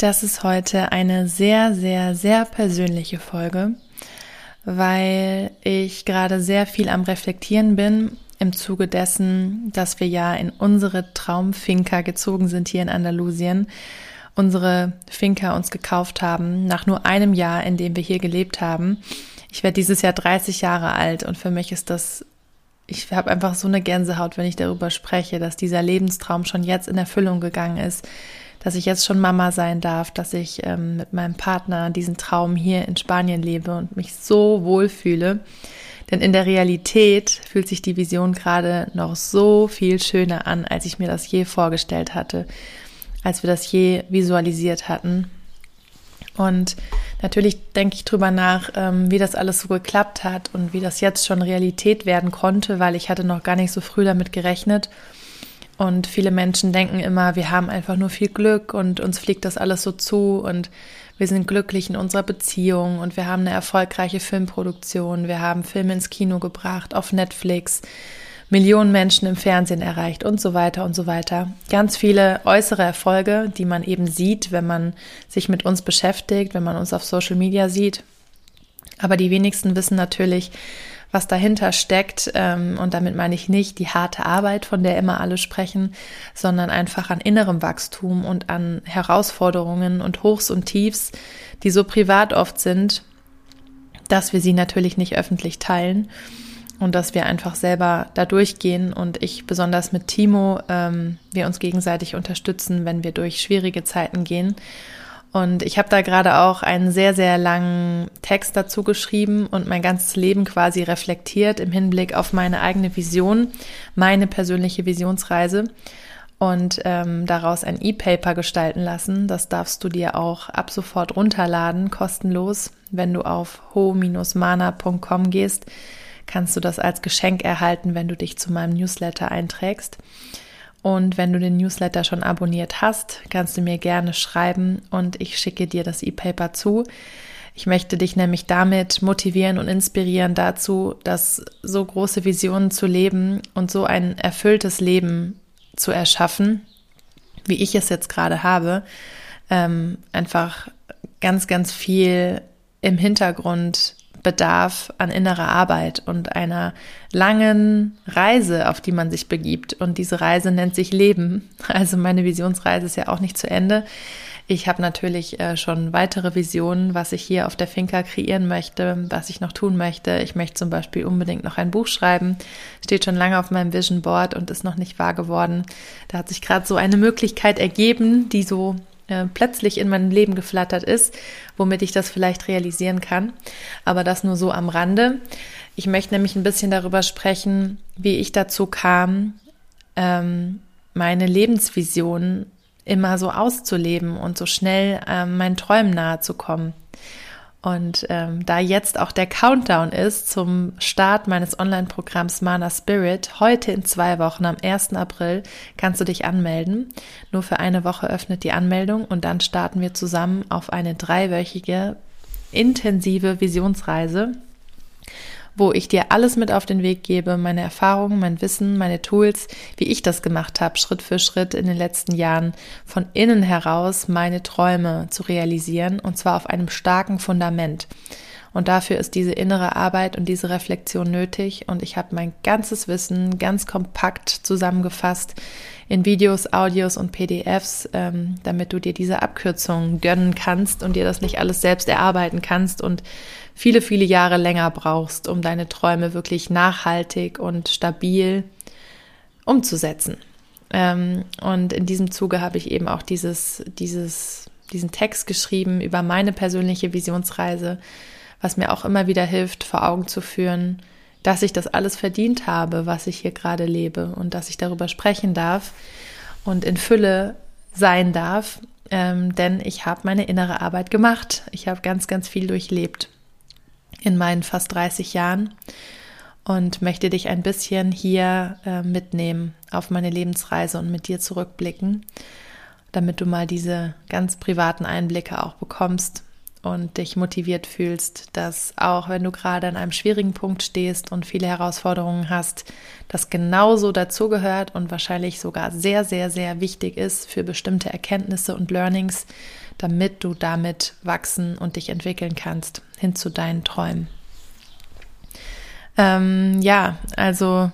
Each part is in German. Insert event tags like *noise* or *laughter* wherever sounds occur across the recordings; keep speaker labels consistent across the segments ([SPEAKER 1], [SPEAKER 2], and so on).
[SPEAKER 1] Das ist heute eine sehr, sehr, sehr persönliche Folge, weil ich gerade sehr viel am Reflektieren bin im Zuge dessen, dass wir ja in unsere Traumfinca gezogen sind hier in Andalusien, unsere Finca uns gekauft haben, nach nur einem Jahr, in dem wir hier gelebt haben. Ich werde dieses Jahr 30 Jahre alt und für mich ist das, ich habe einfach so eine Gänsehaut, wenn ich darüber spreche, dass dieser Lebenstraum schon jetzt in Erfüllung gegangen ist, dass ich jetzt schon Mama sein darf, dass ich ähm, mit meinem Partner diesen Traum hier in Spanien lebe und mich so wohlfühle. Denn in der Realität fühlt sich die Vision gerade noch so viel schöner an, als ich mir das je vorgestellt hatte, als wir das je visualisiert hatten. Und natürlich denke ich drüber nach, ähm, wie das alles so geklappt hat und wie das jetzt schon Realität werden konnte, weil ich hatte noch gar nicht so früh damit gerechnet. Und viele Menschen denken immer, wir haben einfach nur viel Glück und uns fliegt das alles so zu und wir sind glücklich in unserer Beziehung und wir haben eine erfolgreiche Filmproduktion, wir haben Filme ins Kino gebracht, auf Netflix, Millionen Menschen im Fernsehen erreicht und so weiter und so weiter. Ganz viele äußere Erfolge, die man eben sieht, wenn man sich mit uns beschäftigt, wenn man uns auf Social Media sieht. Aber die wenigsten wissen natürlich, was dahinter steckt. Ähm, und damit meine ich nicht die harte Arbeit, von der immer alle sprechen, sondern einfach an innerem Wachstum und an Herausforderungen und Hochs und Tiefs, die so privat oft sind, dass wir sie natürlich nicht öffentlich teilen und dass wir einfach selber da durchgehen und ich besonders mit Timo, ähm, wir uns gegenseitig unterstützen, wenn wir durch schwierige Zeiten gehen und ich habe da gerade auch einen sehr, sehr langen Text dazu geschrieben und mein ganzes Leben quasi reflektiert im Hinblick auf meine eigene Vision, meine persönliche Visionsreise und ähm, daraus ein E-Paper gestalten lassen. Das darfst du dir auch ab sofort runterladen, kostenlos. Wenn du auf ho-mana.com gehst, kannst du das als Geschenk erhalten, wenn du dich zu meinem Newsletter einträgst. Und wenn du den Newsletter schon abonniert hast, kannst du mir gerne schreiben und ich schicke dir das E-Paper zu. Ich möchte dich nämlich damit motivieren und inspirieren dazu, dass so große Visionen zu leben und so ein erfülltes Leben zu erschaffen, wie ich es jetzt gerade habe, ähm, einfach ganz, ganz viel im Hintergrund bedarf an innerer Arbeit und einer langen Reise, auf die man sich begibt. Und diese Reise nennt sich Leben. *laughs* Also meine Visionsreise ist ja auch nicht zu Ende. Ich habe natürlich äh, schon weitere Visionen, was ich hier auf der Finca kreieren möchte, was ich noch tun möchte. Ich möchte zum Beispiel unbedingt noch ein Buch schreiben. Steht schon lange auf meinem Vision Board und ist noch nicht wahr geworden. Da hat sich gerade so eine Möglichkeit ergeben, die so äh, plötzlich in mein Leben geflattert ist, womit ich das vielleicht realisieren kann. Aber das nur so am Rande. Ich möchte nämlich ein bisschen darüber sprechen, wie ich dazu kam, ähm, meine Lebensvision immer so auszuleben und so schnell ähm, meinen Träumen nahe zu kommen. Und ähm, da jetzt auch der Countdown ist zum Start meines Online-Programms Mana Spirit, heute in zwei Wochen, am 1. April, kannst du dich anmelden. Nur für eine Woche öffnet die Anmeldung und dann starten wir zusammen auf eine dreiwöchige intensive Visionsreise wo ich dir alles mit auf den Weg gebe, meine Erfahrungen, mein Wissen, meine Tools, wie ich das gemacht habe, Schritt für Schritt in den letzten Jahren, von innen heraus meine Träume zu realisieren und zwar auf einem starken Fundament. Und dafür ist diese innere Arbeit und diese Reflexion nötig. Und ich habe mein ganzes Wissen ganz kompakt zusammengefasst in Videos, Audios und PDFs, ähm, damit du dir diese Abkürzungen gönnen kannst und dir das nicht alles selbst erarbeiten kannst und viele, viele Jahre länger brauchst, um deine Träume wirklich nachhaltig und stabil umzusetzen. Ähm, und in diesem Zuge habe ich eben auch dieses, dieses, diesen Text geschrieben über meine persönliche Visionsreise, was mir auch immer wieder hilft, vor Augen zu führen, dass ich das alles verdient habe, was ich hier gerade lebe und dass ich darüber sprechen darf und in Fülle sein darf, ähm, denn ich habe meine innere Arbeit gemacht. Ich habe ganz, ganz viel durchlebt in meinen fast 30 Jahren und möchte dich ein bisschen hier äh, mitnehmen auf meine Lebensreise und mit dir zurückblicken, damit du mal diese ganz privaten Einblicke auch bekommst und dich motiviert fühlst, dass auch wenn du gerade an einem schwierigen Punkt stehst und viele Herausforderungen hast, das genauso dazugehört und wahrscheinlich sogar sehr, sehr, sehr wichtig ist für bestimmte Erkenntnisse und Learnings, damit du damit wachsen und dich entwickeln kannst hin zu deinen Träumen. Ähm, ja, also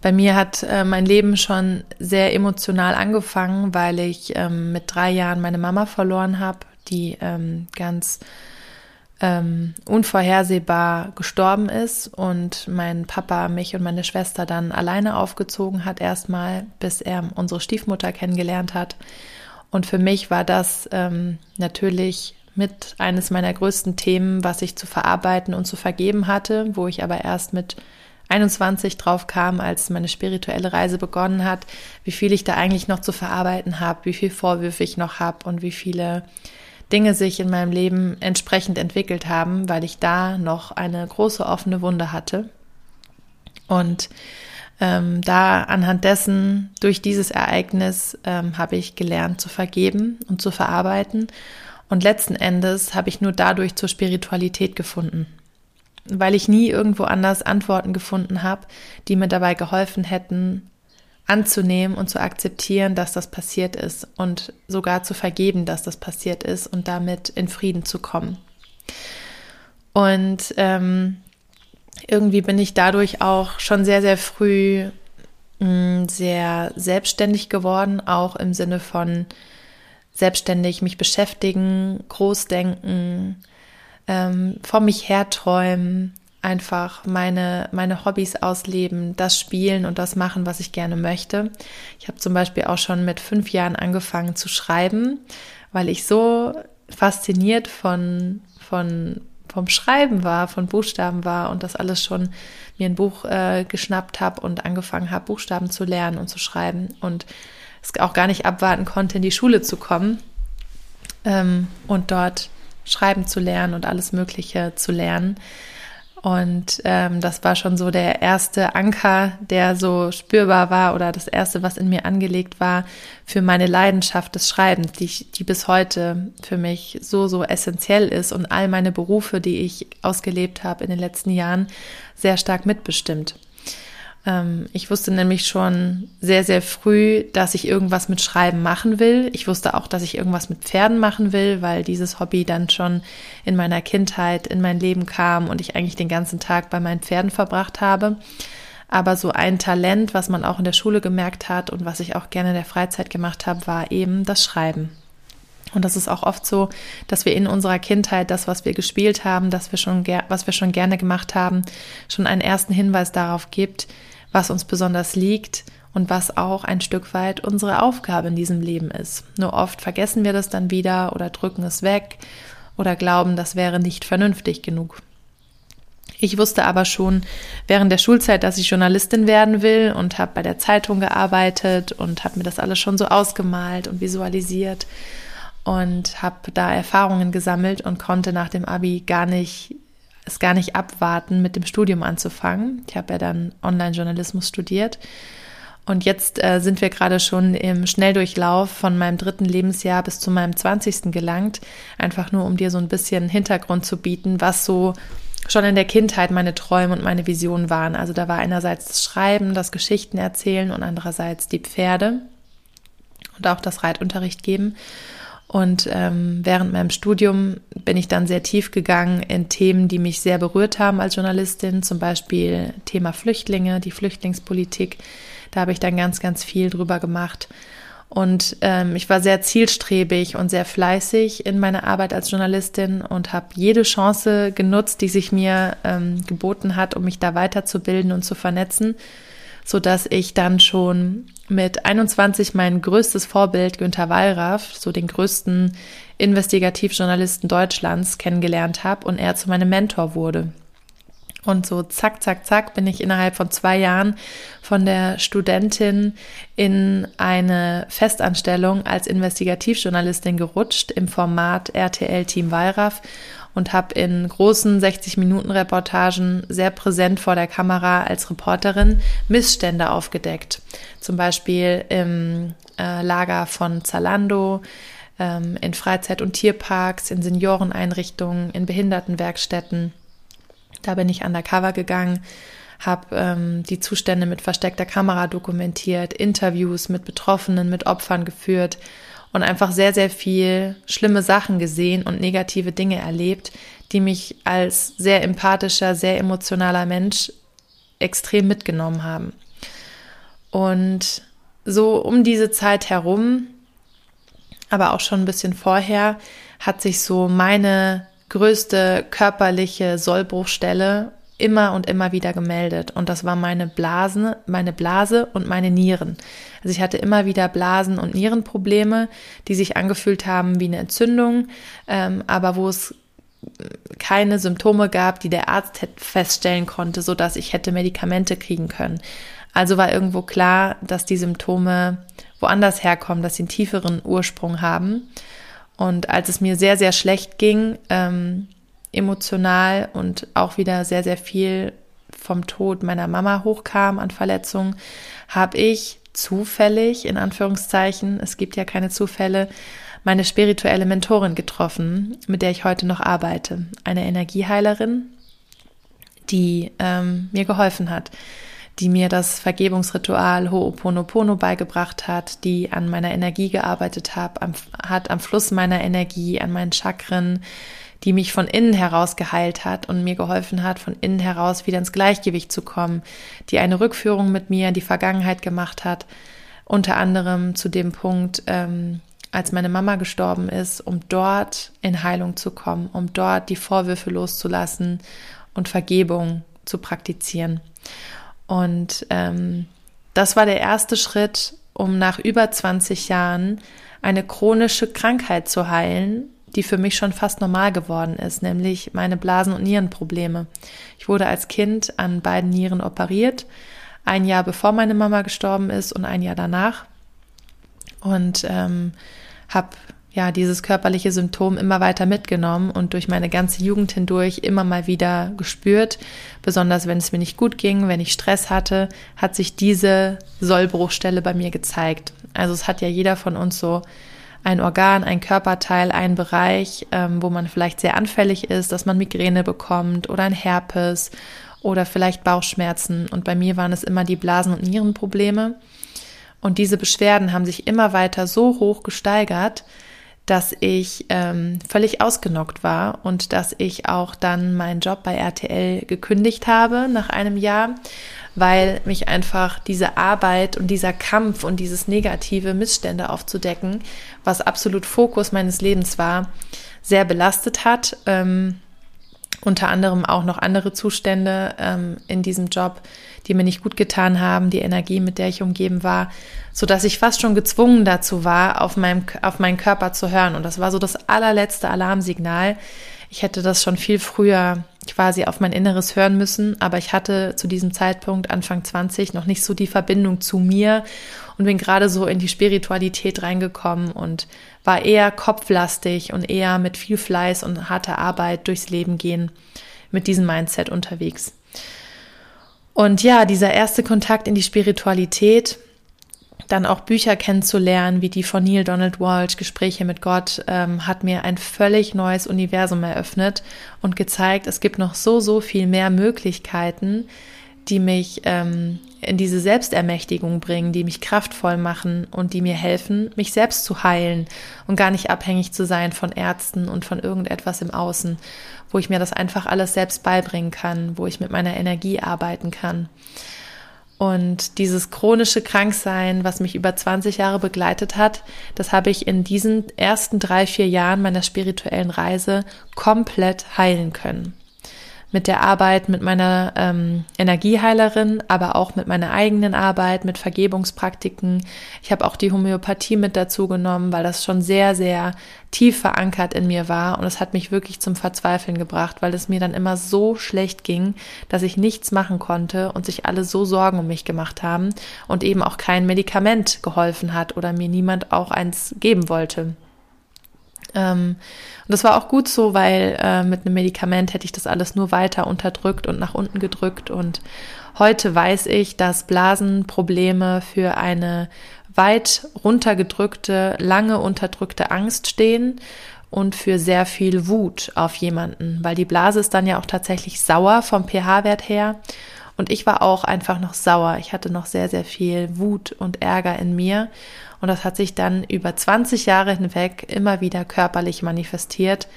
[SPEAKER 1] bei mir hat äh, mein Leben schon sehr emotional angefangen, weil ich ähm, mit drei Jahren meine Mama verloren habe die ähm, ganz ähm, unvorhersehbar gestorben ist und mein Papa mich und meine Schwester dann alleine aufgezogen hat, erstmal, bis er unsere Stiefmutter kennengelernt hat. Und für mich war das ähm, natürlich mit eines meiner größten Themen, was ich zu verarbeiten und zu vergeben hatte, wo ich aber erst mit 21 drauf kam, als meine spirituelle Reise begonnen hat, wie viel ich da eigentlich noch zu verarbeiten habe, wie viel Vorwürfe ich noch habe und wie viele Dinge sich in meinem Leben entsprechend entwickelt haben, weil ich da noch eine große offene Wunde hatte. Und ähm, da anhand dessen, durch dieses Ereignis, ähm, habe ich gelernt zu vergeben und zu verarbeiten. Und letzten Endes habe ich nur dadurch zur Spiritualität gefunden, weil ich nie irgendwo anders Antworten gefunden habe, die mir dabei geholfen hätten, anzunehmen und zu akzeptieren, dass das passiert ist und sogar zu vergeben, dass das passiert ist und damit in Frieden zu kommen. Und ähm, irgendwie bin ich dadurch auch schon sehr, sehr früh mh, mm, sehr selbstständig geworden, auch im Sinne von selbstständig mich beschäftigen, großdenken, ähm, vor mich herträumen, einfach meine, meine Hobbys ausleben, das spielen und das machen, was ich gerne möchte. Ich habe zum Beispiel auch schon mit fünf Jahren angefangen zu schreiben, weil ich so fasziniert von, von, vom Schreiben war, von Buchstaben war und das alles schon mir ein Buch äh, geschnappt habe und angefangen habe, Buchstaben zu lernen und zu schreiben und es auch gar nicht abwarten konnte, in die Schule zu kommen ähm, und dort schreiben zu lernen und alles Mögliche zu lernen. Und ähm, das war schon so der erste Anker, der so spürbar war oder das erste, was in mir angelegt war für meine Leidenschaft des Schreibens, die, die bis heute für mich so, so essentiell ist und all meine Berufe, die ich ausgelebt habe in den letzten Jahren, sehr stark mitbestimmt. Ähm, ich wusste nämlich schon sehr, sehr früh, dass ich irgendwas mit Schreiben machen will. Ich wusste auch, dass ich irgendwas mit Pferden machen will, weil dieses Hobby dann schon in meiner Kindheit in mein Leben kam und ich eigentlich den ganzen Tag bei meinen Pferden verbracht habe. Aber so ein Talent, was man auch in der Schule gemerkt hat und was ich auch gerne in der Freizeit gemacht habe, war eben das Schreiben. Und das ist auch oft so, dass wir in unserer Kindheit das, was wir gespielt haben, das wir schon, was wir schon gerne gemacht haben, schon einen ersten Hinweis darauf gibt, was uns besonders liegt und was auch ein Stück weit unsere Aufgabe in diesem Leben ist. Nur oft vergessen wir das dann wieder oder drücken es weg oder glauben, das wäre nicht vernünftig genug. Ich wusste aber schon während der Schulzeit, dass ich Journalistin werden will und habe bei der Zeitung gearbeitet und habe mir das alles schon so ausgemalt und visualisiert und habe da Erfahrungen gesammelt und konnte nach dem Abi gar nicht es gar nicht abwarten, mit dem Studium anzufangen. Ich habe ja dann Online-Journalismus studiert. Und jetzt äh, sind wir gerade schon im Schnelldurchlauf von meinem dritten Lebensjahr bis zu meinem zwanzigsten gelangt. Einfach nur, um dir so ein bisschen Hintergrund zu bieten, was so schon in der Kindheit meine Träume und meine Visionen waren. Also da war einerseits das Schreiben, das Geschichten erzählen und andererseits die Pferde und auch das Reitunterricht geben. Und ähm, während meinem Studium bin ich dann sehr tief gegangen in Themen, die mich sehr berührt haben als Journalistin, zum Beispiel Thema Flüchtlinge, die Flüchtlingspolitik. Da habe ich dann ganz, ganz viel drüber gemacht. Und ähm, ich war sehr zielstrebig und sehr fleißig in meiner Arbeit als Journalistin und habe jede Chance genutzt, die sich mir ähm, geboten hat, um mich da weiterzubilden und zu vernetzen so dass ich dann schon mit 21 mein größtes Vorbild Günter Wallraff, so den größten Investigativjournalisten Deutschlands, kennengelernt habe und er zu meinem Mentor wurde. Und so zack, zack, zack bin ich innerhalb von zwei Jahren von der Studentin in eine Festanstellung als Investigativjournalistin gerutscht im Format RTL Team Wallraff und habe in großen 60-Minuten-Reportagen sehr präsent vor der Kamera als Reporterin Missstände aufgedeckt. Zum Beispiel im äh, Lager von Zalando, ähm, in Freizeit- und Tierparks, in Senioreneinrichtungen, in Behindertenwerkstätten. Da bin ich undercover gegangen, habe ähm, die Zustände mit versteckter Kamera dokumentiert, Interviews mit Betroffenen, mit Opfern geführt und einfach sehr, sehr viel schlimme Sachen gesehen und negative Dinge erlebt, die mich als sehr empathischer, sehr emotionaler Mensch extrem mitgenommen haben. Und so um diese Zeit herum, aber auch schon ein bisschen vorher, hat sich so meine größte körperliche Sollbruchstelle immer und immer wieder gemeldet. Und das war meine Blasen, meine Blase und meine Nieren. Also ich hatte immer wieder Blasen- und Nierenprobleme, die sich angefühlt haben wie eine Entzündung, ähm, aber wo es keine Symptome gab, die der Arzt feststellen konnte, so dass ich hätte Medikamente kriegen können. Also war irgendwo klar, dass die Symptome woanders herkommen, dass sie einen tieferen Ursprung haben. Und als es mir sehr, sehr schlecht ging, ähm, emotional und auch wieder sehr, sehr viel vom Tod meiner Mama hochkam an Verletzungen, habe ich zufällig, in Anführungszeichen, es gibt ja keine Zufälle, meine spirituelle Mentorin getroffen, mit der ich heute noch arbeite. Eine Energieheilerin, die ähm, mir geholfen hat die mir das Vergebungsritual Ho'oponopono beigebracht hat, die an meiner Energie gearbeitet hat, am, hat am Fluss meiner Energie, an meinen Chakren, die mich von innen heraus geheilt hat und mir geholfen hat, von innen heraus wieder ins Gleichgewicht zu kommen, die eine Rückführung mit mir in die Vergangenheit gemacht hat, unter anderem zu dem Punkt, ähm, als meine Mama gestorben ist, um dort in Heilung zu kommen, um dort die Vorwürfe loszulassen und Vergebung zu praktizieren. Und ähm, das war der erste Schritt, um nach über 20 Jahren eine chronische Krankheit zu heilen, die für mich schon fast normal geworden ist, nämlich meine Blasen- und Nierenprobleme. Ich wurde als Kind an beiden Nieren operiert, ein Jahr bevor meine Mama gestorben ist und ein Jahr danach. Und ähm, habe ja, dieses körperliche Symptom immer weiter mitgenommen und durch meine ganze Jugend hindurch immer mal wieder gespürt. Besonders wenn es mir nicht gut ging, wenn ich Stress hatte, hat sich diese Sollbruchstelle bei mir gezeigt. Also es hat ja jeder von uns so ein Organ, ein Körperteil, ein Bereich, ähm, wo man vielleicht sehr anfällig ist, dass man Migräne bekommt oder ein Herpes oder vielleicht Bauchschmerzen. Und bei mir waren es immer die Blasen- und Nierenprobleme. Und diese Beschwerden haben sich immer weiter so hoch gesteigert, dass ich ähm, völlig ausgenockt war und dass ich auch dann meinen Job bei RTL gekündigt habe nach einem Jahr, weil mich einfach diese Arbeit und dieser Kampf und dieses negative Missstände aufzudecken, was absolut Fokus meines Lebens war, sehr belastet hat. Ähm, unter anderem auch noch andere Zustände ähm, in diesem Job, die mir nicht gut getan haben, die Energie, mit der ich umgeben war, so dass ich fast schon gezwungen dazu war, auf meinem, auf meinen Körper zu hören. Und das war so das allerletzte Alarmsignal. Ich hätte das schon viel früher quasi auf mein Inneres hören müssen, aber ich hatte zu diesem Zeitpunkt, Anfang 20, noch nicht so die Verbindung zu mir und bin gerade so in die Spiritualität reingekommen und war eher kopflastig und eher mit viel Fleiß und harter Arbeit durchs Leben gehen, mit diesem Mindset unterwegs. Und ja, dieser erste Kontakt in die Spiritualität, dann auch Bücher kennenzulernen, wie die von Neil Donald Walsh, Gespräche mit Gott, ähm, hat mir ein völlig neues Universum eröffnet und gezeigt, es gibt noch so, so viel mehr Möglichkeiten, die mich ähm, in diese Selbstermächtigung bringen, die mich kraftvoll machen und die mir helfen, mich selbst zu heilen und gar nicht abhängig zu sein von Ärzten und von irgendetwas im Außen, wo ich mir das einfach alles selbst beibringen kann, wo ich mit meiner Energie arbeiten kann. Und dieses chronische Kranksein, was mich über 20 Jahre begleitet hat, das habe ich in diesen ersten drei, vier Jahren meiner spirituellen Reise komplett heilen können. Mit der Arbeit mit meiner ähm, Energieheilerin, aber auch mit meiner eigenen Arbeit, mit Vergebungspraktiken. Ich habe auch die Homöopathie mit dazu genommen, weil das schon sehr, sehr tief verankert in mir war und es hat mich wirklich zum Verzweifeln gebracht, weil es mir dann immer so schlecht ging, dass ich nichts machen konnte und sich alle so Sorgen um mich gemacht haben und eben auch kein Medikament geholfen hat oder mir niemand auch eins geben wollte. Ähm, und das war auch gut so, weil äh, mit einem Medikament hätte ich das alles nur weiter unterdrückt und nach unten gedrückt. Und heute weiß ich, dass Blasenprobleme für eine weit runtergedrückte, lange unterdrückte Angst stehen und für sehr viel Wut auf jemanden, weil die Blase ist dann ja auch tatsächlich sauer vom pH-Wert her. Und ich war auch einfach noch sauer. Ich hatte noch sehr, sehr viel Wut und Ärger in mir. Und das hat sich dann über 20 Jahre hinweg immer wieder körperlich manifestiert,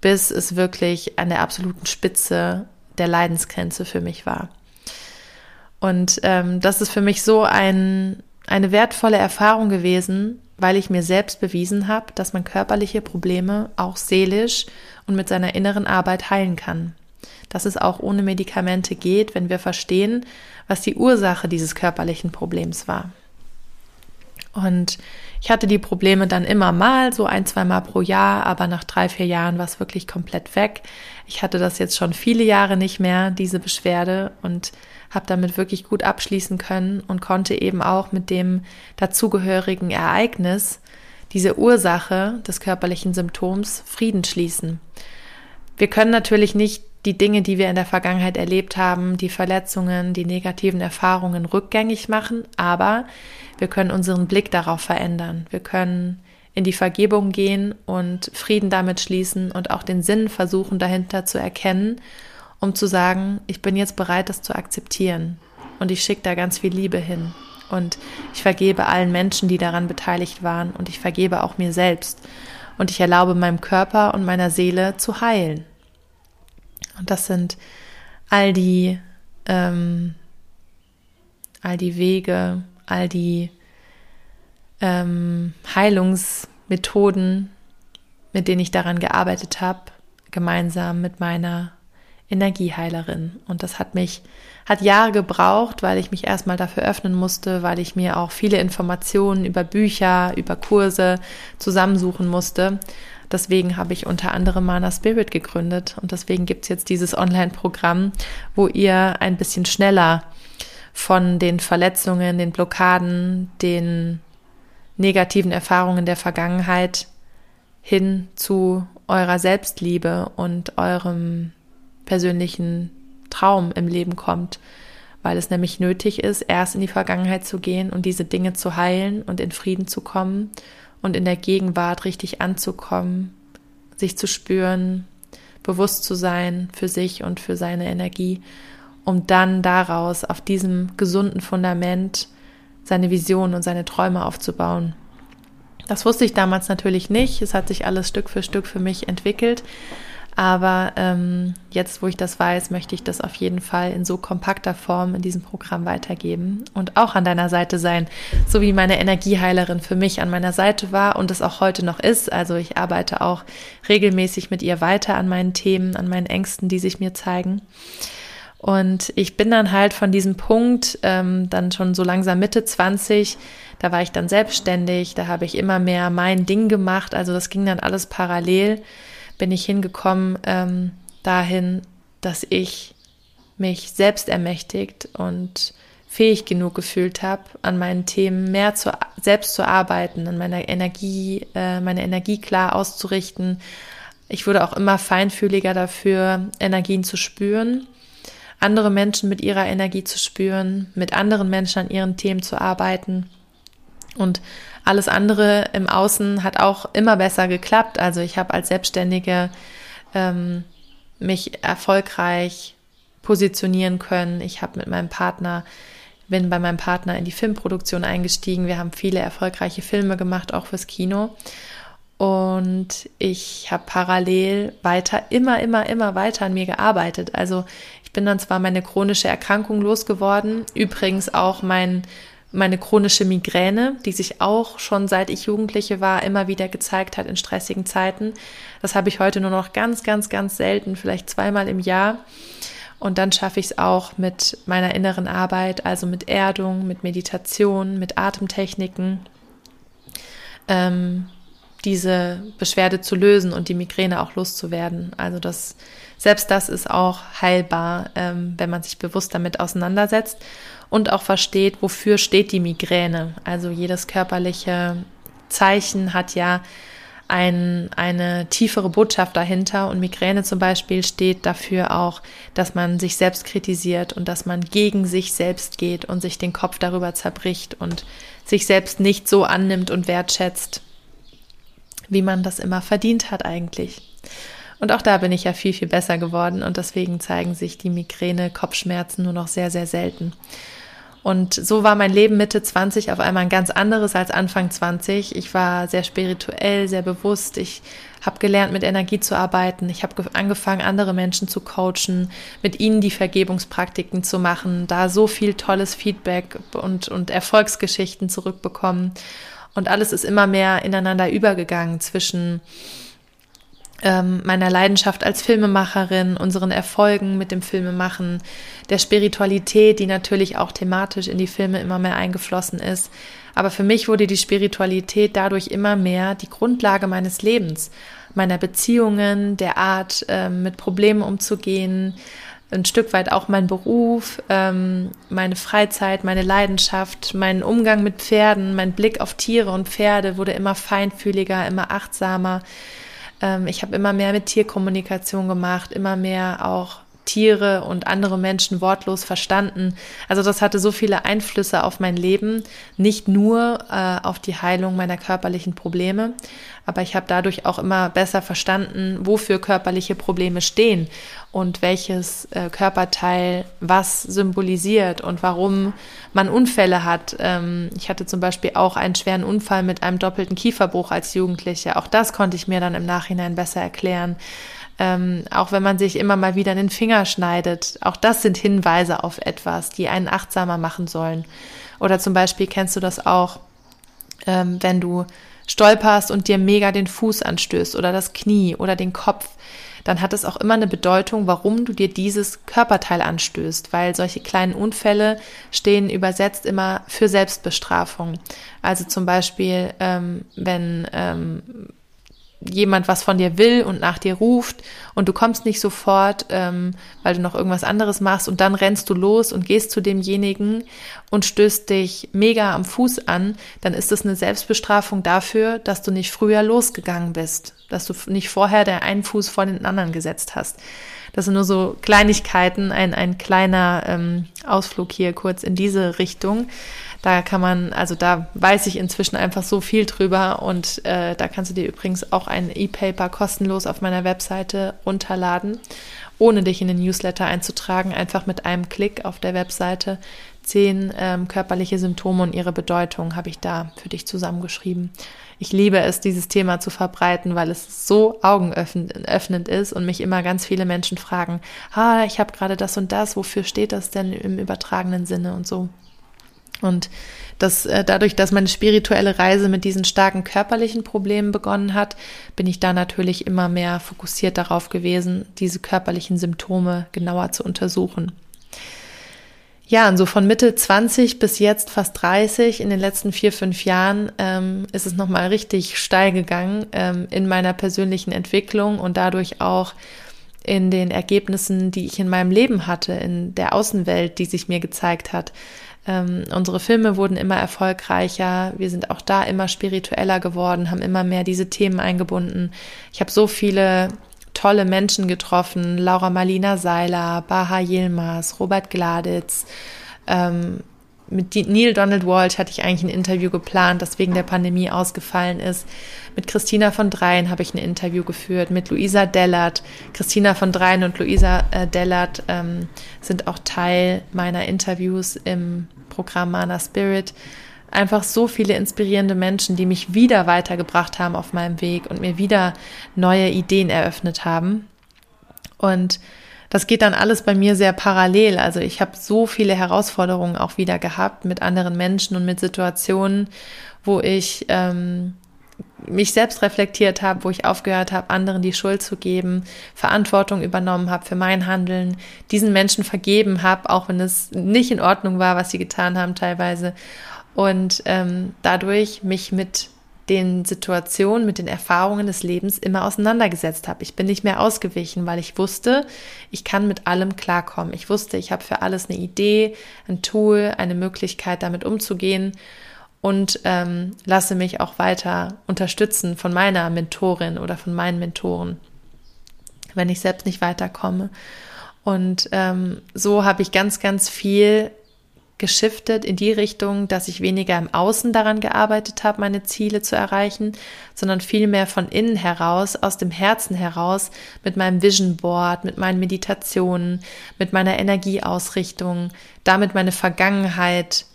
[SPEAKER 1] bis es wirklich an der absoluten Spitze der Leidensgrenze für mich war. Und ähm, das ist für mich so ein, eine wertvolle Erfahrung gewesen, weil ich mir selbst bewiesen habe, dass man körperliche Probleme auch seelisch und mit seiner inneren Arbeit heilen kann. Dass es auch ohne Medikamente geht, wenn wir verstehen, was die Ursache dieses körperlichen Problems war. Und ich hatte die Probleme dann immer mal, so ein, zwei Mal pro Jahr, aber nach drei, vier Jahren war es wirklich komplett weg. Ich hatte das jetzt schon viele Jahre nicht mehr, diese Beschwerde, und habe damit wirklich gut abschließen können und konnte eben auch mit dem dazugehörigen Ereignis, diese Ursache des körperlichen Symptoms, Frieden schließen. Wir können natürlich nicht die Dinge, die wir in der Vergangenheit erlebt haben, die Verletzungen, die negativen Erfahrungen rückgängig machen, aber wir können unseren Blick darauf verändern. Wir können in die Vergebung gehen und Frieden damit schließen und auch den Sinn versuchen dahinter zu erkennen, um zu sagen, ich bin jetzt bereit, das zu akzeptieren. Und ich schicke da ganz viel Liebe hin. Und ich vergebe allen Menschen, die daran beteiligt waren. Und ich vergebe auch mir selbst. Und ich erlaube meinem Körper und meiner Seele zu heilen. Und das sind all die, ähm, all die Wege, all die ähm, Heilungsmethoden, mit denen ich daran gearbeitet habe, gemeinsam mit meiner Energieheilerin. Und das hat mich, hat Jahre gebraucht, weil ich mich erstmal dafür öffnen musste, weil ich mir auch viele Informationen über Bücher, über Kurse zusammensuchen musste. Deswegen habe ich unter anderem Mana Spirit gegründet. Und deswegen gibt es jetzt dieses Online-Programm, wo ihr ein bisschen schneller von den Verletzungen, den Blockaden, den negativen Erfahrungen der Vergangenheit hin zu eurer Selbstliebe und eurem persönlichen Traum im Leben kommt, weil es nämlich nötig ist, erst in die Vergangenheit zu gehen und diese Dinge zu heilen und in Frieden zu kommen und in der Gegenwart richtig anzukommen, sich zu spüren, bewusst zu sein für sich und für seine Energie, um dann daraus auf diesem gesunden Fundament seine Visionen und seine Träume aufzubauen. Das wusste ich damals natürlich nicht. Es hat sich alles Stück für Stück für mich entwickelt. Aber ähm, jetzt, wo ich das weiß, möchte ich das auf jeden Fall in so kompakter Form in diesem Programm weitergeben und auch an deiner Seite sein, so wie meine Energieheilerin für mich an meiner Seite war und es auch heute noch ist. Also ich arbeite auch regelmäßig mit ihr weiter an meinen Themen, an meinen Ängsten, die sich mir zeigen. Und ich bin dann halt von diesem Punkt ähm, dann schon so langsam Mitte 20, da war ich dann selbstständig, da habe ich immer mehr mein Ding gemacht. Also das ging dann alles parallel bin ich hingekommen ähm, dahin, dass ich mich selbst ermächtigt und fähig genug gefühlt habe, an meinen Themen mehr zu, selbst zu arbeiten, an meiner Energie, äh, meine Energie klar auszurichten. Ich wurde auch immer feinfühliger dafür, Energien zu spüren, andere Menschen mit ihrer Energie zu spüren, mit anderen Menschen an ihren Themen zu arbeiten. Und alles andere im Außen hat auch immer besser geklappt. Also ich habe als Selbstständige ähm, mich erfolgreich positionieren können. Ich habe mit meinem Partner, bin bei meinem Partner in die Filmproduktion eingestiegen. Wir haben viele erfolgreiche Filme gemacht, auch fürs Kino. Und ich habe parallel weiter, immer, immer, immer weiter an mir gearbeitet. Also ich bin dann zwar meine chronische Erkrankung losgeworden, übrigens auch mein meine chronische Migräne, die sich auch schon seit ich Jugendliche war immer wieder gezeigt hat in stressigen Zeiten. Das habe ich heute nur noch ganz, ganz, ganz selten, vielleicht zweimal im Jahr. Und dann schaffe ich es auch mit meiner inneren Arbeit, also mit Erdung, mit Meditation, mit Atemtechniken, ähm, diese Beschwerde zu lösen und die Migräne auch loszuwerden. Also das, selbst das ist auch heilbar, ähm, wenn man sich bewusst damit auseinandersetzt und auch versteht, wofür steht die Migräne. Also jedes körperliche Zeichen hat ja ein, eine tiefere Botschaft dahinter und Migräne zum Beispiel steht dafür auch, dass man sich selbst kritisiert und dass man gegen sich selbst geht und sich den Kopf darüber zerbricht und sich selbst nicht so annimmt und wertschätzt, wie man das immer verdient hat eigentlich. Und auch da bin ich ja viel, viel besser geworden und deswegen zeigen sich die Migräne, Kopfschmerzen nur noch sehr, sehr selten. Und so war mein Leben Mitte 20 auf einmal ein ganz anderes als Anfang 20. Ich war sehr spirituell, sehr bewusst. Ich habe gelernt, mit Energie zu arbeiten. Ich habe angefangen, andere Menschen zu coachen, mit ihnen die Vergebungspraktiken zu machen, da so viel tolles Feedback und, und Erfolgsgeschichten zurückbekommen. Und alles ist immer mehr ineinander übergegangen zwischen ähm, meiner Leidenschaft als Filmemacherin, unseren Erfolgen mit dem Filmemachen, der Spiritualität, die natürlich auch thematisch in die Filme immer mehr eingeflossen ist. Aber für mich wurde die Spiritualität dadurch immer mehr die Grundlage meines Lebens, meiner Beziehungen, der Art, ähm, mit Problemen umzugehen, ein Stück weit auch mein Beruf, ähm, meine Freizeit, meine Leidenschaft, mein Umgang mit Pferden, mein Blick auf Tiere und Pferde wurde immer feinfühliger, immer achtsamer. Ähm, ich habe immer mehr mit Tierkommunikation gemacht, immer mehr auch Tiere und andere Menschen wortlos verstanden. Also das hatte so viele Einflüsse auf mein Leben, nicht nur äh, auf die Heilung meiner körperlichen Probleme, aber ich habe dadurch auch immer besser verstanden, wofür körperliche Probleme stehen und welches äh, Körperteil was symbolisiert und warum man Unfälle hat. Ähm, ich hatte zum Beispiel auch einen schweren Unfall mit einem doppelten Kieferbruch als Jugendliche. Auch das konnte ich mir dann im Nachhinein besser erklären. Ähm, auch wenn man sich immer mal wieder in den Finger schneidet. Auch das sind Hinweise auf etwas, die einen achtsamer machen sollen. Oder zum Beispiel kennst du das auch, ähm, wenn du stolperst und dir mega den Fuß anstößt oder das Knie oder den Kopf, dann hat es auch immer eine Bedeutung, warum du dir dieses Körperteil anstößt, weil solche kleinen Unfälle stehen übersetzt immer für Selbstbestrafung. Also zum Beispiel, ähm, wenn ähm, jemand was von dir will und nach dir ruft und du kommst nicht sofort, ähm, weil du noch irgendwas anderes machst und dann rennst du los und gehst zu demjenigen und stößt dich mega am Fuß an, dann ist es eine Selbstbestrafung dafür, dass du nicht früher losgegangen bist, dass du nicht vorher der einen Fuß vor den anderen gesetzt hast. Das sind nur so Kleinigkeiten, ein, ein kleiner ähm, Ausflug hier kurz in diese Richtung. Da kann man, also da weiß ich inzwischen einfach so viel drüber und äh, da kannst du dir übrigens auch ein E-Paper kostenlos auf meiner Webseite runterladen, ohne dich in den Newsletter einzutragen, einfach mit einem Klick auf der Webseite. Zehn ähm, körperliche Symptome und ihre Bedeutung habe ich da für dich zusammengeschrieben. Ich liebe es, dieses Thema zu verbreiten, weil es so augenöffnend ist und mich immer ganz viele Menschen fragen, ah, ich habe gerade das und das, wofür steht das denn im übertragenen Sinne und so. Und das, äh, dadurch, dass meine spirituelle Reise mit diesen starken körperlichen Problemen begonnen hat, bin ich da natürlich immer mehr fokussiert darauf gewesen, diese körperlichen Symptome genauer zu untersuchen. Ja, und so von Mitte 20 bis jetzt fast 30, in den letzten vier, fünf Jahren, ähm, ist es nochmal richtig steil gegangen ähm, in meiner persönlichen Entwicklung und dadurch auch in den Ergebnissen, die ich in meinem Leben hatte, in der Außenwelt, die sich mir gezeigt hat. Ähm, unsere Filme wurden immer erfolgreicher. Wir sind auch da immer spiritueller geworden, haben immer mehr diese Themen eingebunden. Ich habe so viele tolle Menschen getroffen. Laura Marlina Seiler, Baha Yilmaz, Robert Gladitz. Ähm, mit Neil Donald Walsh hatte ich eigentlich ein Interview geplant, das wegen der Pandemie ausgefallen ist. Mit Christina von Dreien habe ich ein Interview geführt, mit Luisa Dellert. Christina von Dreien und Luisa äh, Dellert ähm, sind auch Teil meiner Interviews im Programm Mana Spirit. Einfach so viele inspirierende Menschen, die mich wieder weitergebracht haben auf meinem Weg und mir wieder neue Ideen eröffnet haben. Und das geht dann alles bei mir sehr parallel. Also ich habe so viele Herausforderungen auch wieder gehabt mit anderen Menschen und mit Situationen, wo ich ähm, mich selbst reflektiert habe, wo ich aufgehört habe, anderen die Schuld zu geben, Verantwortung übernommen habe für mein Handeln, diesen Menschen vergeben habe, auch wenn es nicht in Ordnung war, was sie getan haben teilweise. Und ähm, dadurch mich mit den Situationen, mit den Erfahrungen des Lebens immer auseinandergesetzt habe. Ich bin nicht mehr ausgewichen, weil ich wusste, ich kann mit allem klarkommen. Ich wusste, ich habe für alles eine Idee, ein Tool, eine Möglichkeit, damit umzugehen und ähm, lasse mich auch weiter unterstützen von meiner Mentorin oder von meinen Mentoren, wenn ich selbst nicht weiterkomme. Und ähm, so habe ich ganz, ganz viel geschiftet in die Richtung, dass ich weniger im Außen daran gearbeitet habe, meine Ziele zu erreichen, sondern vielmehr von innen heraus, aus dem Herzen heraus, mit meinem Vision Board, mit meinen Meditationen, mit meiner Energieausrichtung, damit meine Vergangenheit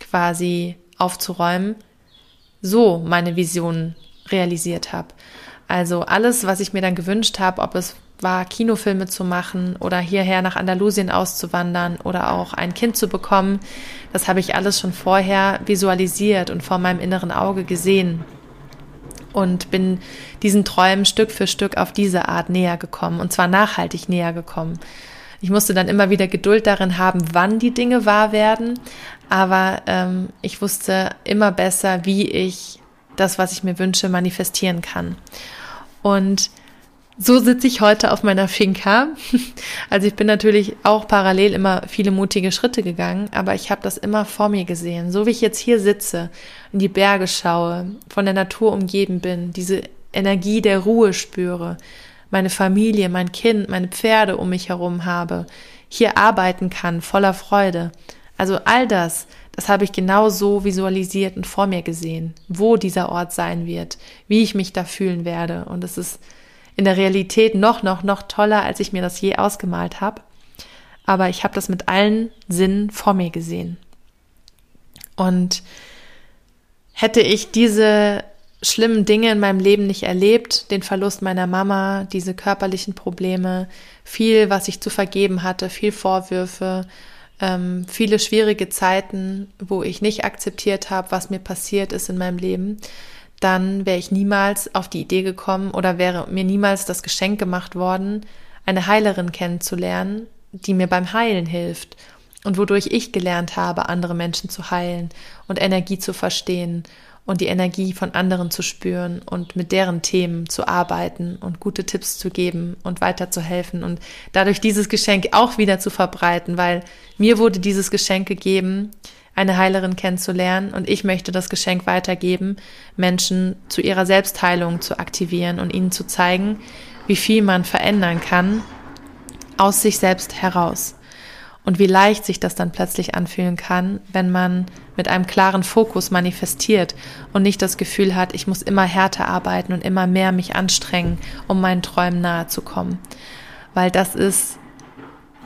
[SPEAKER 1] quasi aufzuräumen, so meine Vision realisiert habe. Also alles, was ich mir dann gewünscht habe, ob es war, Kinofilme zu machen oder hierher nach Andalusien auszuwandern oder auch ein Kind zu bekommen, das habe ich alles schon vorher visualisiert und vor meinem inneren Auge gesehen und bin diesen Träumen Stück für Stück auf diese Art näher gekommen und zwar nachhaltig näher gekommen. Ich musste dann immer wieder Geduld darin haben, wann die Dinge wahr werden, aber ähm, ich wusste immer besser, wie ich das, was ich mir wünsche, manifestieren kann. Und so sitze ich heute auf meiner Finca. *laughs* Also ich bin natürlich auch parallel immer viele mutige Schritte gegangen, aber ich habe das immer vor mir gesehen. So wie ich jetzt hier sitze, in die Berge schaue, von der Natur umgeben bin, diese Energie der Ruhe spüre, meine Familie, mein Kind, meine Pferde um mich herum habe, hier arbeiten kann, voller Freude. Also all das, das habe ich genau so visualisiert und vor mir gesehen, wo dieser Ort sein wird, wie ich mich da fühlen werde. Und es ist in der Realität noch, noch, noch toller, als ich mir das je ausgemalt habe. Aber ich habe das mit allen Sinnen vor mir gesehen. Und hätte ich diese schlimmen Dinge in meinem Leben nicht erlebt, den Verlust meiner Mama, diese körperlichen Probleme, viel, was ich zu vergeben hatte, viel Vorwürfe, ähm, viele schwierige Zeiten, wo ich nicht akzeptiert habe, was mir passiert ist in meinem Leben, dann wäre ich niemals auf die Idee gekommen oder wäre mir niemals das Geschenk gemacht worden, eine Heilerin kennenzulernen, die mir beim Heilen hilft und wodurch ich gelernt habe, andere Menschen zu heilen und Energie zu verstehen und die Energie von anderen zu spüren und mit deren Themen zu arbeiten und gute Tipps zu geben und weiterzuhelfen und dadurch dieses Geschenk auch wieder zu verbreiten, weil mir wurde dieses Geschenk gegeben, eine Heilerin kennenzulernen und ich möchte das Geschenk weitergeben, Menschen zu ihrer Selbstheilung zu aktivieren und ihnen zu zeigen, wie viel man verändern kann aus sich selbst heraus und wie leicht sich das dann plötzlich anfühlen kann, wenn man mit einem klaren Fokus manifestiert und nicht das Gefühl hat, ich muss immer härter arbeiten und immer mehr mich anstrengen, um meinen Träumen nahe zu kommen. Weil das ist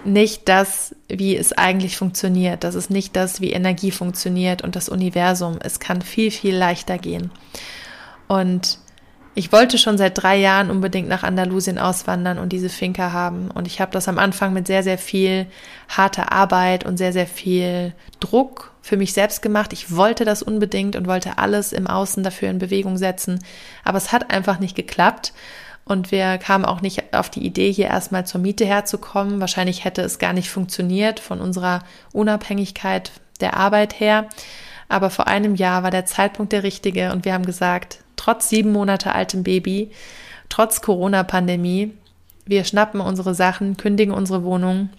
[SPEAKER 1] nicht das, wie es eigentlich funktioniert. Das ist nicht das, wie Energie funktioniert und das Universum. Es kann viel, viel leichter gehen. Und ich wollte schon seit drei Jahren unbedingt nach Andalusien auswandern und diese Finca haben. Und ich habe das am Anfang mit sehr, sehr viel harter Arbeit und sehr, sehr viel Druck für mich selbst gemacht. Ich wollte das unbedingt und wollte alles im Außen dafür in Bewegung setzen. Aber es hat einfach nicht geklappt. Und wir kamen auch nicht auf die Idee, hier erstmal zur Miete herzukommen. Wahrscheinlich hätte es gar nicht funktioniert von unserer Unabhängigkeit der Arbeit her. Aber vor einem Jahr war der Zeitpunkt der richtige und wir haben gesagt, trotz sieben Monate altem Baby, trotz Corona-Pandemie, wir schnappen unsere Sachen, kündigen unsere Wohnung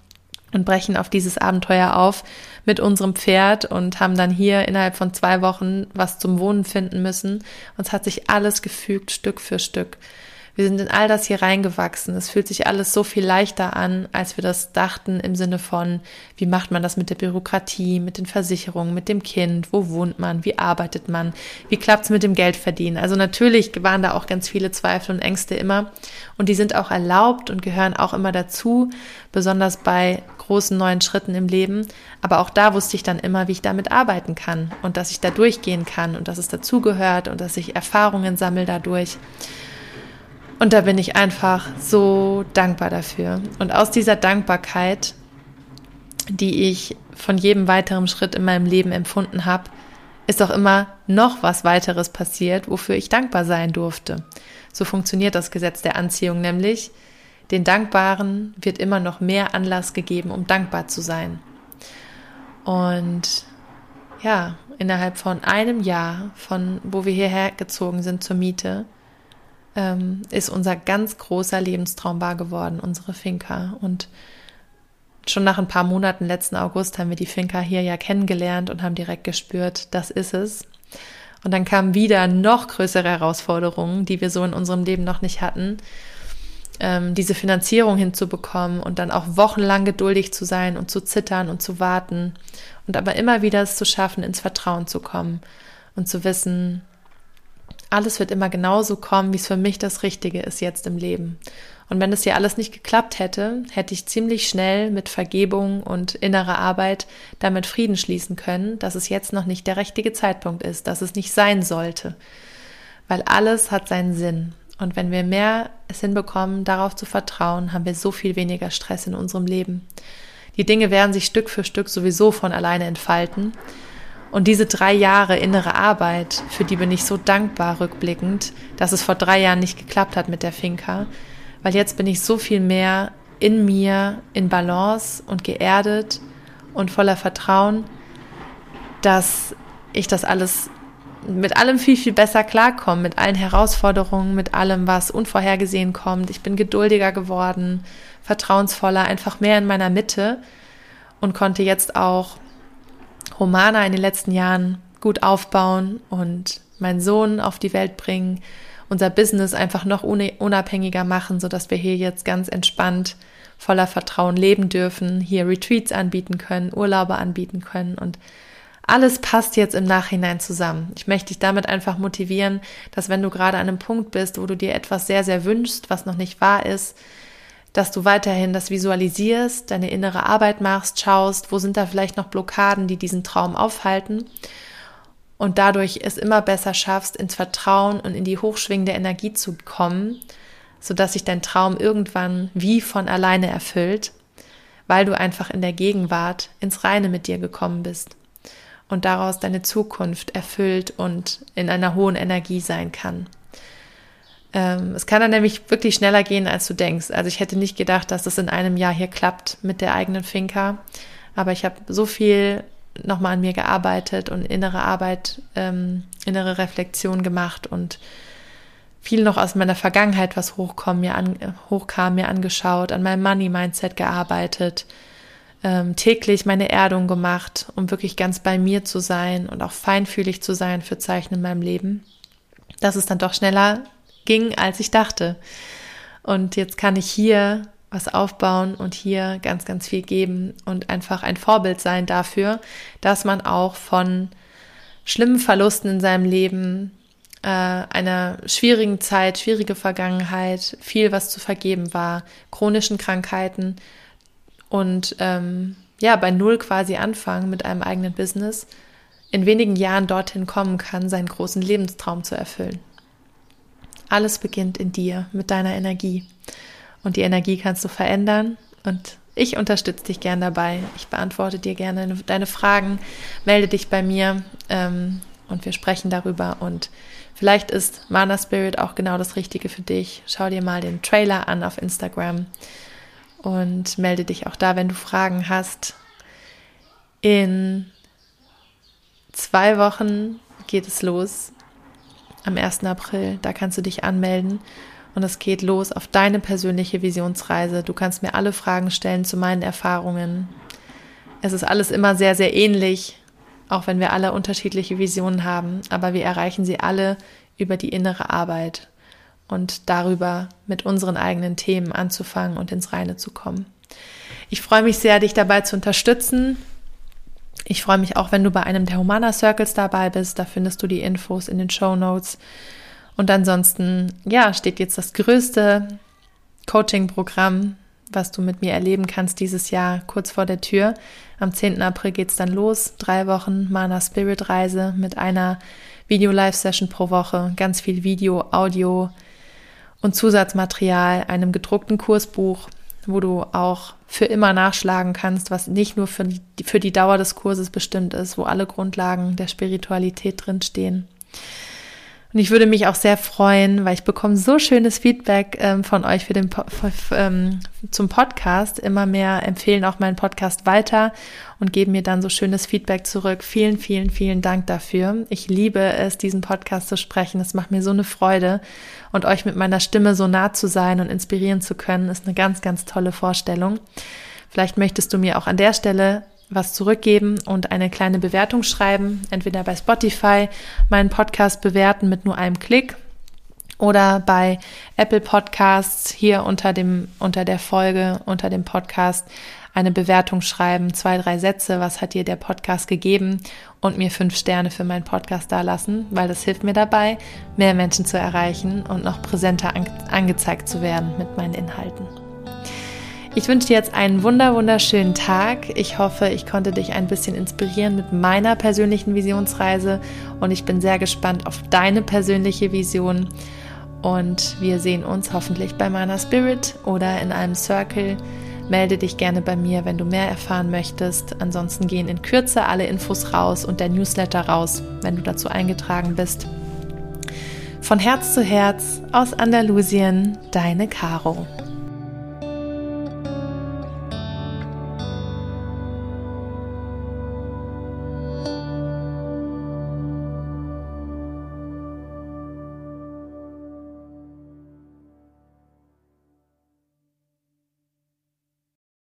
[SPEAKER 1] und brechen auf dieses Abenteuer auf mit unserem Pferd und haben dann hier innerhalb von zwei Wochen was zum Wohnen finden müssen. Uns hat sich alles gefügt, Stück für Stück. Wir sind in all das hier reingewachsen. Es fühlt sich alles so viel leichter an, als wir das dachten im Sinne von, wie macht man das mit der Bürokratie, mit den Versicherungen, mit dem Kind, wo wohnt man, wie arbeitet man, wie klappt es mit dem Geldverdienen. Also natürlich waren da auch ganz viele Zweifel und Ängste immer und die sind auch erlaubt und gehören auch immer dazu, besonders bei großen neuen Schritten im Leben. Aber auch da wusste ich dann immer, wie ich damit arbeiten kann und dass ich da durchgehen kann und dass es dazugehört und dass ich Erfahrungen sammle dadurch. Und da bin ich einfach so dankbar dafür. Und aus dieser Dankbarkeit, die ich von jedem weiteren Schritt in meinem Leben empfunden habe, ist auch immer noch was weiteres passiert, wofür ich dankbar sein durfte. So funktioniert das Gesetz der Anziehung nämlich. Den Dankbaren wird immer noch mehr Anlass gegeben, um dankbar zu sein. Und ja, innerhalb von einem Jahr, von wo wir hierher gezogen sind zur Miete, ähm, ist unser ganz großer Lebenstraum wahr geworden, unsere Finca. Und schon nach ein paar Monaten, letzten August, haben wir die Finca hier ja kennengelernt und haben direkt gespürt, das ist es. Und dann kamen wieder noch größere Herausforderungen, die wir so in unserem Leben noch nicht hatten, ähm, diese Finanzierung hinzubekommen und dann auch wochenlang geduldig zu sein und zu zittern und zu warten und aber immer wieder es zu schaffen, ins Vertrauen zu kommen und zu wissen, alles wird immer genauso kommen, wie es für mich das Richtige ist jetzt im Leben. Und wenn es hier alles nicht geklappt hätte, hätte ich ziemlich schnell mit Vergebung und innerer Arbeit damit Frieden schließen können, dass es jetzt noch nicht der richtige Zeitpunkt ist, dass es nicht sein sollte. Weil alles hat seinen Sinn. Und wenn wir mehr es hinbekommen, darauf zu vertrauen, haben wir so viel weniger Stress in unserem Leben. Die Dinge werden sich Stück für Stück sowieso von alleine entfalten. Und diese drei Jahre innere Arbeit, für die bin ich so dankbar rückblickend, dass es vor drei Jahren nicht geklappt hat mit der Finca, weil jetzt bin ich so viel mehr in mir, in Balance und geerdet und voller Vertrauen, dass ich das alles mit allem viel, viel besser klarkomme, mit allen Herausforderungen, mit allem, was unvorhergesehen kommt. Ich bin geduldiger geworden, vertrauensvoller, einfach mehr in meiner Mitte und konnte jetzt auch Romana in den letzten Jahren gut aufbauen und meinen Sohn auf die Welt bringen, unser Business einfach noch unabhängiger machen, sodass wir hier jetzt ganz entspannt voller Vertrauen leben dürfen, hier Retreats anbieten können, Urlaube anbieten können und alles passt jetzt im Nachhinein zusammen. Ich möchte dich damit einfach motivieren, dass wenn du gerade an einem Punkt bist, wo du dir etwas sehr, sehr wünschst, was noch nicht wahr ist, dass du weiterhin das visualisierst, deine innere Arbeit machst, schaust, wo sind da vielleicht noch Blockaden, die diesen Traum aufhalten und dadurch es immer besser schaffst, ins Vertrauen und in die hochschwingende Energie zu kommen, sodass sich dein Traum irgendwann wie von alleine erfüllt, weil du einfach in der Gegenwart ins Reine mit dir gekommen bist und daraus deine Zukunft erfüllt und in einer hohen Energie sein kann. Ähm, es kann dann nämlich wirklich schneller gehen, als du denkst. Also ich hätte nicht gedacht, dass es in einem Jahr hier klappt mit der eigenen Finca. Aber ich habe so viel nochmal an mir gearbeitet und innere Arbeit, ähm, innere Reflexion gemacht und viel noch aus meiner Vergangenheit, was hochkam, mir, an, hochkam, mir angeschaut, an meinem Money-Mindset gearbeitet, ähm, täglich meine Erdung gemacht, um wirklich ganz bei mir zu sein und auch feinfühlig zu sein für Zeichen in meinem Leben, dass es dann doch schneller ging, als ich dachte. Und jetzt kann ich hier was aufbauen und hier ganz, ganz viel geben und einfach ein Vorbild sein dafür, dass man auch von schlimmen Verlusten in seinem Leben, äh, einer schwierigen Zeit, schwierige Vergangenheit, viel, was zu vergeben war, chronischen Krankheiten und ähm, ja, bei Null quasi anfangen mit einem eigenen Business, in wenigen Jahren dorthin kommen kann, seinen großen Lebenstraum zu erfüllen. Alles beginnt in dir mit deiner Energie. Und die Energie kannst du verändern. Und ich unterstütze dich gern dabei. Ich beantworte dir gerne deine Fragen. Melde dich bei mir ähm, und wir sprechen darüber. Und vielleicht ist Mana Spirit auch genau das Richtige für dich. Schau dir mal den Trailer an auf Instagram und melde dich auch da, wenn du Fragen hast. In zwei Wochen geht es los. Am 1. April. Da kannst du dich anmelden und es geht los auf deine persönliche Visionsreise. Du kannst mir alle Fragen stellen zu meinen Erfahrungen. Es ist alles immer sehr, sehr ähnlich, auch wenn wir alle unterschiedliche Visionen haben, aber wir erreichen sie alle über die innere Arbeit und darüber mit unseren eigenen Themen anzufangen und ins Reine zu kommen. Ich freue mich sehr, dich dabei zu unterstützen. Ich freue mich auch, wenn du bei einem der Humana Circles dabei bist. Da findest du die Infos in den Show Notes. Und ansonsten, ja, steht jetzt das größte Coaching-Programm, was du mit mir erleben kannst dieses Jahr kurz vor der Tür. Am 10. April geht es dann los. Drei Wochen Mana Spirit Reise mit einer Video-Live-Session pro Woche. Ganz viel Video, Audio und Zusatzmaterial, einem gedruckten Kursbuch, wo du auch für immer nachschlagen kannst, was nicht nur für die, für die Dauer des Kurses bestimmt ist, wo alle Grundlagen der Spiritualität drinstehen. Und ich würde mich auch sehr freuen, weil ich bekomme so schönes Feedback ähm, von euch für den po ähm, zum Podcast. Immer mehr empfehlen auch meinen Podcast weiter und geben mir dann so schönes Feedback zurück. Vielen, vielen, vielen Dank dafür. Ich liebe es, diesen Podcast zu sprechen. Es macht mir so eine Freude und euch mit meiner Stimme so nah zu sein und inspirieren zu können, ist eine ganz, ganz tolle Vorstellung. Vielleicht möchtest du mir auch an der Stelle was zurückgeben und eine kleine Bewertung schreiben, entweder bei Spotify meinen Podcast bewerten mit nur einem Klick oder bei Apple Podcasts hier unter dem unter der Folge unter dem Podcast eine Bewertung schreiben, zwei drei Sätze, was hat dir der Podcast gegeben? Und mir fünf Sterne für meinen Podcast dalassen, weil das hilft mir dabei, mehr Menschen zu erreichen und noch präsenter angezeigt zu werden mit meinen Inhalten. Ich wünsche dir jetzt einen wunder wunderschönen Tag. Ich hoffe, ich konnte dich ein bisschen inspirieren mit meiner persönlichen Visionsreise und ich bin sehr gespannt auf deine persönliche Vision. Und wir sehen uns hoffentlich bei Mana Spirit oder in einem Circle. Melde dich gerne bei mir, wenn du mehr erfahren möchtest. Ansonsten gehen in Kürze alle Infos raus und der Newsletter raus, wenn du dazu eingetragen bist. Von Herz zu Herz aus Andalusien, deine Caro.